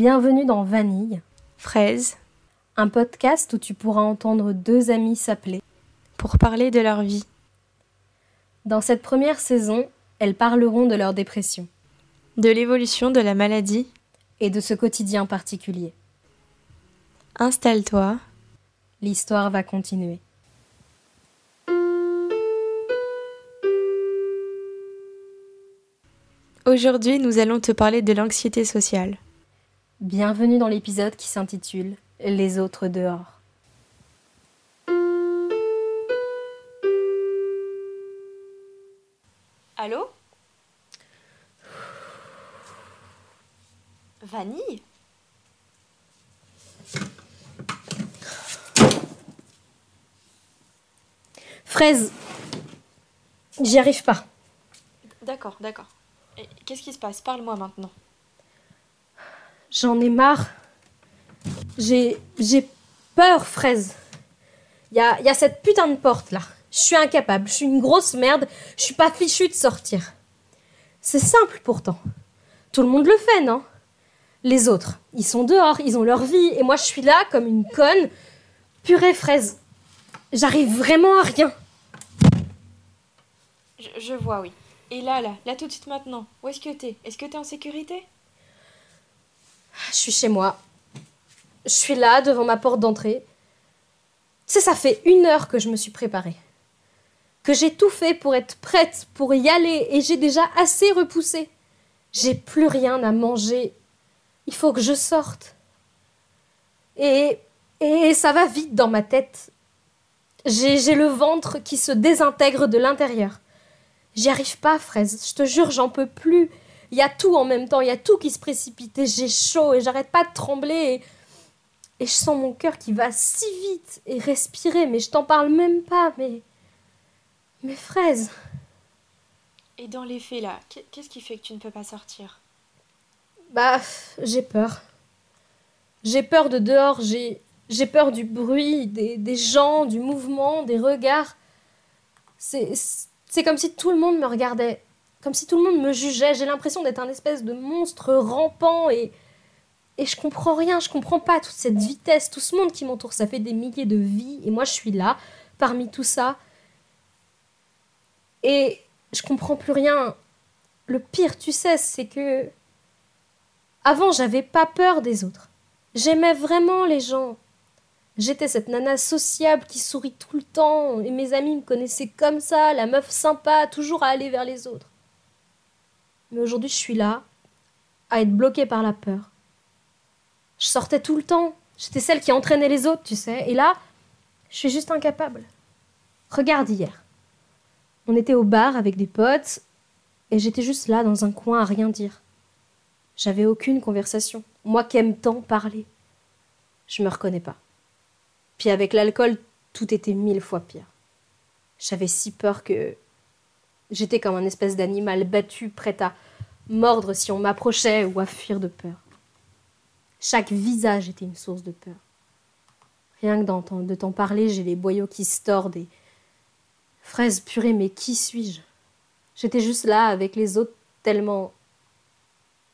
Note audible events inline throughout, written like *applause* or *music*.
Bienvenue dans Vanille, Fraise, un podcast où tu pourras entendre deux amis s'appeler. pour parler de leur vie, Dans cette première saison, elles parleront de leur dépression de l'évolution de la maladie. et de ce quotidien particulier. Installe-toi, L'histoire va continuer. aujourd'hui nous allons te parler de l'anxiété sociale. Bienvenue dans l'épisode qui s'intitule Les autres dehors. Allô? Vanille? Fraise, j'y arrive pas. D'accord, d'accord. Qu'est-ce qui se passe? Parle-moi maintenant. J'en ai marre. J'ai, peur, Fraise. Il y a, y a cette putain de porte là. Je suis incapable. Je suis une grosse merde. Je suis pas fichue de sortir. C'est simple pourtant. Tout le monde le fait, non? Les autres, ils sont dehors, ils ont leur vie, et moi je suis là comme une conne. Purée, Fraise. J'arrive vraiment à rien. Je vois, oui. Et là, là, là tout de suite maintenant, où est-ce que t'es? Est-ce que t'es en sécurité? Je suis chez moi. Je suis là devant ma porte d'entrée. Tu sais, ça fait une heure que je me suis préparée. Que j'ai tout fait pour être prête, pour y aller, et j'ai déjà assez repoussé. J'ai plus rien à manger. Il faut que je sorte. Et, et ça va vite dans ma tête. J'ai j'ai le ventre qui se désintègre de l'intérieur. J'y arrive pas, fraise. Je te jure, j'en peux plus. Il y a tout en même temps, il y a tout qui se précipite et j'ai chaud et j'arrête pas de trembler et, et je sens mon cœur qui va si vite et respirer, mais je t'en parle même pas, mais. Mais fraise, Et dans les faits, là, qu'est- qu'est-ce qui fait que tu ne peux pas sortir? Bah, j'ai peur. J'ai peur de dehors, j'ai, j'ai peur du bruit, des, des gens, du mouvement, des regards. C'est, c'est comme si tout le monde me regardait, comme si tout le monde me jugeait. J'ai l'impression d'être un espèce de monstre rampant et, et je comprends rien, je comprends pas toute cette vitesse, tout ce monde qui m'entoure. Ça fait des milliers de vies et moi je suis là, parmi tout ça. Et je comprends plus rien. Le pire, tu sais, c'est que avant, j'avais pas peur des autres. J'aimais vraiment les gens. J'étais cette nana sociable qui sourit tout le temps, et mes amis me connaissaient comme ça, la meuf sympa, toujours à aller vers les autres. Mais aujourd'hui, je suis là, à être bloquée par la peur. Je sortais tout le temps, j'étais celle qui entraînait les autres, tu sais, et là, je suis juste incapable. Regarde hier. On était au bar avec des potes, et j'étais juste là dans un coin à rien dire. J'avais aucune conversation. Moi qui aime tant parler. Je me reconnais pas. Puis avec l'alcool, tout était mille fois pire. J'avais si peur que j'étais comme un espèce d'animal battu, prêt à mordre si on m'approchait ou à fuir de peur. Chaque visage était une source de peur. Rien que de t'en parler, j'ai les boyaux qui se tordent et... Fraise purée, mais qui suis-je? J'étais juste là avec les autres tellement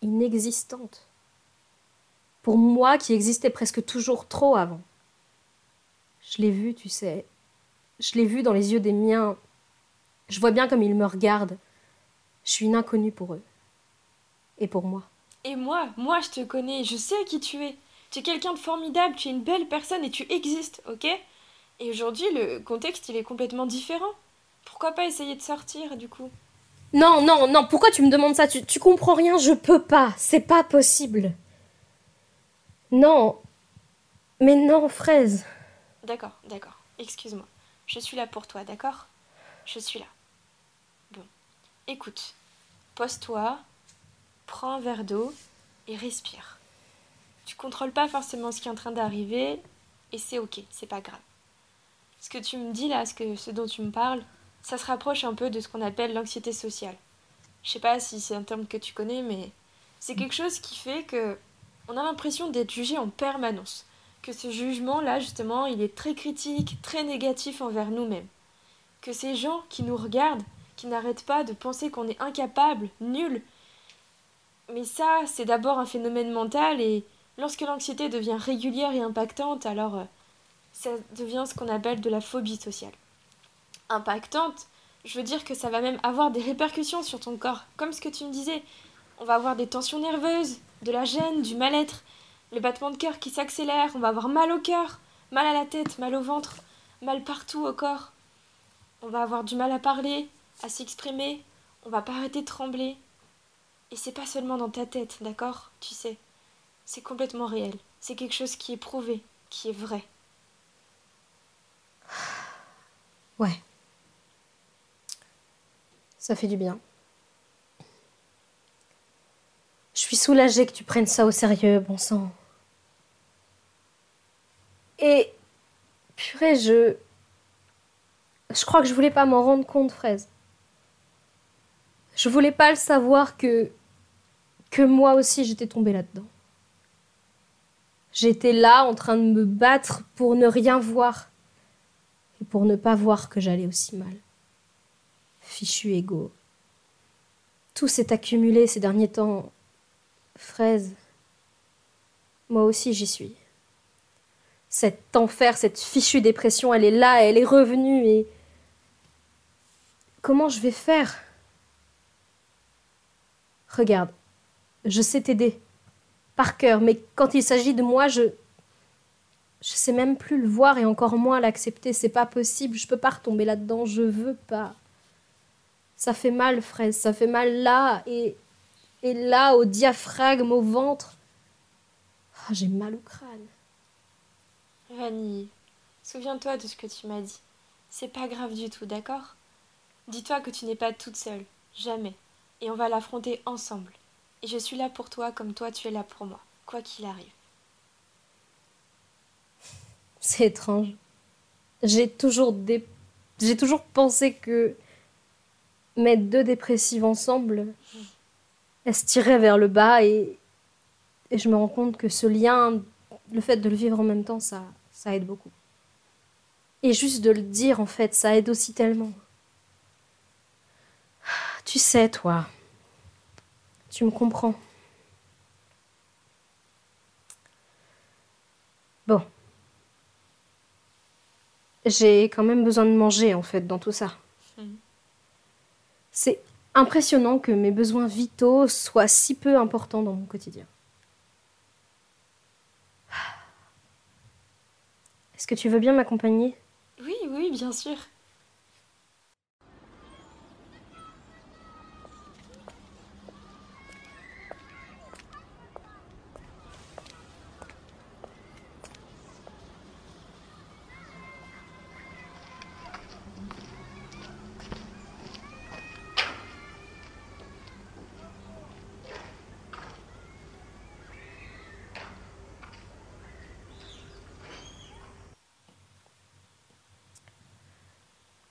inexistante. Pour moi qui existais presque toujours trop avant. Je l'ai vu, tu sais. Je l'ai vu dans les yeux des miens. Je vois bien comme ils me regardent. Je suis une inconnue pour eux. Et pour moi. Et moi, moi je te connais, je sais qui tu es. Tu es quelqu'un de formidable, tu es une belle personne et tu existes, ok? Et aujourd'hui, le contexte, il est complètement différent. Pourquoi pas essayer de sortir, du coup? Non, non, non, pourquoi tu me demandes ça? Tu, tu comprends rien, je peux pas. C'est pas possible. Non. Mais non, fraise. D'accord, d'accord. Excuse-moi. Je suis là pour toi, d'accord? Je suis là. Écoute. Pose-toi, prends un verre d'eau et respire. Tu contrôles pas forcément ce qui est en train d'arriver et c'est ok, c'est pas grave. Ce que tu me dis là, ce, que, ce dont tu me parles, ça se rapproche un peu de ce qu'on appelle l'anxiété sociale. Je sais pas si c'est un terme que tu connais, mais c'est quelque chose qui fait que on a l'impression d'être jugé en permanence que ce jugement-là, justement, il est très critique, très négatif envers nous-mêmes. Que ces gens qui nous regardent, qui n'arrêtent pas de penser qu'on est incapable, nul, mais ça, c'est d'abord un phénomène mental et Lorsque l'anxiété devient régulière et impactante, alors euh, ça devient ce qu'on appelle de la phobie sociale. Impactante, je veux dire que ça va même avoir des répercussions sur ton corps, comme ce que tu me disais. On va avoir des tensions nerveuses, de la gêne, du mal-être, le battement de cœur qui s'accélère, on va avoir mal au cœur, mal à la tête, mal au ventre, mal partout au corps. On va avoir du mal à parler, à s'exprimer, on va pas arrêter de trembler. Et c'est pas seulement dans ta tête, d'accord? Tu sais, c'est complètement réel. C'est quelque chose qui est prouvé, qui est vrai. *sighs* Ouais. Ça fait du bien. Je suis soulagée que tu prennes ça au sérieux, bon sang. Et purée, je je crois que je voulais pas m'en rendre compte, Fraise. Je voulais pas le savoir que que moi aussi j'étais tombée là-dedans. J'étais là en train de me battre pour ne rien voir et pour ne pas voir que j'allais aussi mal. Fichu égo. Tout s'est accumulé ces derniers temps. Fraise, moi aussi j'y suis. Cet enfer, cette fichue dépression, elle est là, elle est revenue et Comment je vais faire? Regarde, je sais t'aider, par cœur, mais quand il s'agit de moi, je. Je sais même plus le voir et encore moins l'accepter. C'est pas possible, je peux pas retomber là-dedans, je veux pas. Ça fait mal, fraise, ça fait mal là et. et là, au diaphragme, au ventre. Ah, j'ai mal au crâne. Vanille, souviens-toi de ce que tu m'as dit. C'est pas grave du tout, d'accord? Dis-toi que tu n'es pas toute seule, jamais, et on va l'affronter ensemble. Et je suis là pour toi comme toi tu es là pour moi, quoi qu'il arrive. *laughs* C'est étrange. J'ai toujours j'ai toujours pensé que mettre deux dépressives ensemble, elles se tiraient vers le bas et, et je me rends compte que ce lien, le fait de le vivre en même temps, ça, ça aide beaucoup. Et juste de le dire, en fait, ça aide aussi tellement. Tu sais, toi, tu me comprends. Bon. J'ai quand même besoin de manger, en fait, dans tout ça. Mhm. C'est impressionnant que mes besoins vitaux soient si peu importants dans mon quotidien. Est-ce que tu veux bien m'accompagner? Oui, oui, bien sûr.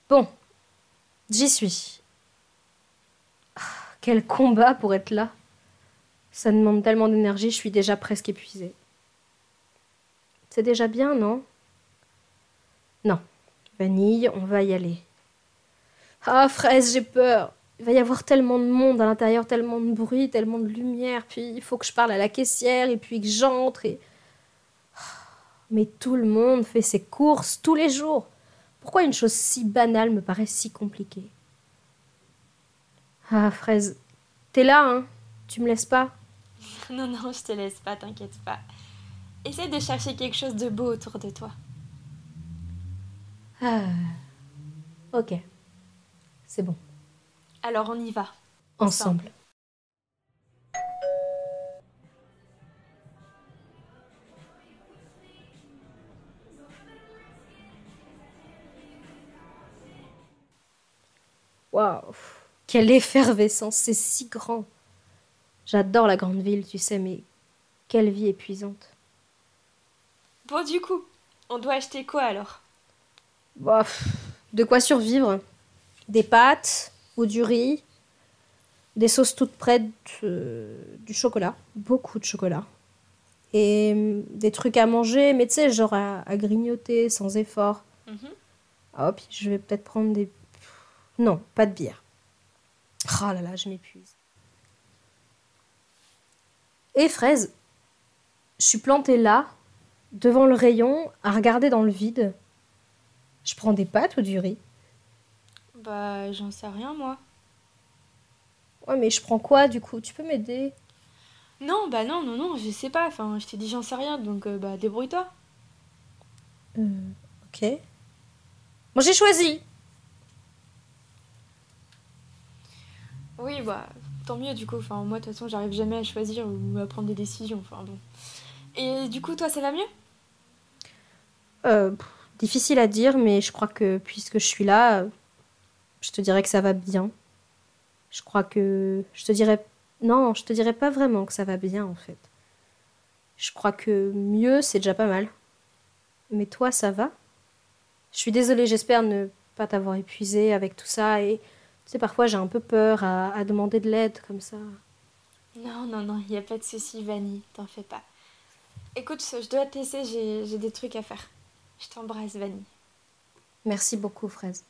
Bon, j'y suis. Ah, quel combat pour être là. Ça demande tellement d'énergie, je suis déjà presque épuisée. C'est déjà bien, non? Non. Vanille, on va y aller. Ah, fraise, j'ai peur. Il va y avoir tellement de monde à l'intérieur, tellement de bruit, tellement de lumière, puis il faut que je parle à la caissière, et puis que j'entre, et... Ah, mais tout le monde fait ses courses tous les jours. Pourquoi une chose si banale me paraît si compliquée? Ah, Fraise, t'es là, hein? Tu me laisses pas? *laughs* Non, non, je te laisse pas, t'inquiète pas. Essaie de chercher quelque chose de beau autour de toi. Ah. Ok. C'est bon. Alors on y va. Ensemble. Waouh. Quelle effervescence C'est si grand. J'adore la grande ville, tu sais, mais quelle vie épuisante. Bon, du coup, on doit acheter quoi alors? De quoi survivre? Des pâtes ou du riz? Des sauces toutes prêtes, euh, du chocolat, beaucoup de chocolat. Et hum, des trucs à manger, mais tu sais, genre à, grignoter sans effort. Hop, je vais peut-être prendre des non, pas de bière. Oh là là, je m'épuise. Et fraise, Je suis plantée là, devant le rayon, à regarder dans le vide. Je prends des pâtes ou du riz? Bah, j'en sais rien, moi. Ouais, mais je prends quoi du coup? Tu peux m'aider? Non, bah non, non, non, je sais pas. Enfin, je t'ai dit j'en sais rien, donc euh, bah débrouille-toi. Euh, ok. Bon, j'ai choisi. Oui, bah, tant mieux du coup. Enfin, moi, de toute façon, j'arrive jamais à choisir ou à prendre des décisions. Enfin, bon. Et du coup, toi, ça va mieux? Euh, difficile à dire, mais je crois que puisque je suis là, je te dirais que ça va bien. Je crois que je te dirais non, je te dirais pas vraiment que ça va bien en fait. Je crois que mieux, c'est déjà pas mal. Mais toi, ça va? Je suis désolée, j'espère ne pas t'avoir épuisé avec tout ça et tu sais parfois j'ai un peu peur à, à demander de l'aide comme ça. Non, non, non, y a pas de souci, Vanny, t'en fais pas. Écoute, je dois te laisser, j'ai j'ai des trucs à faire. Je t'embrasse, Vanny. Merci beaucoup, Fraise.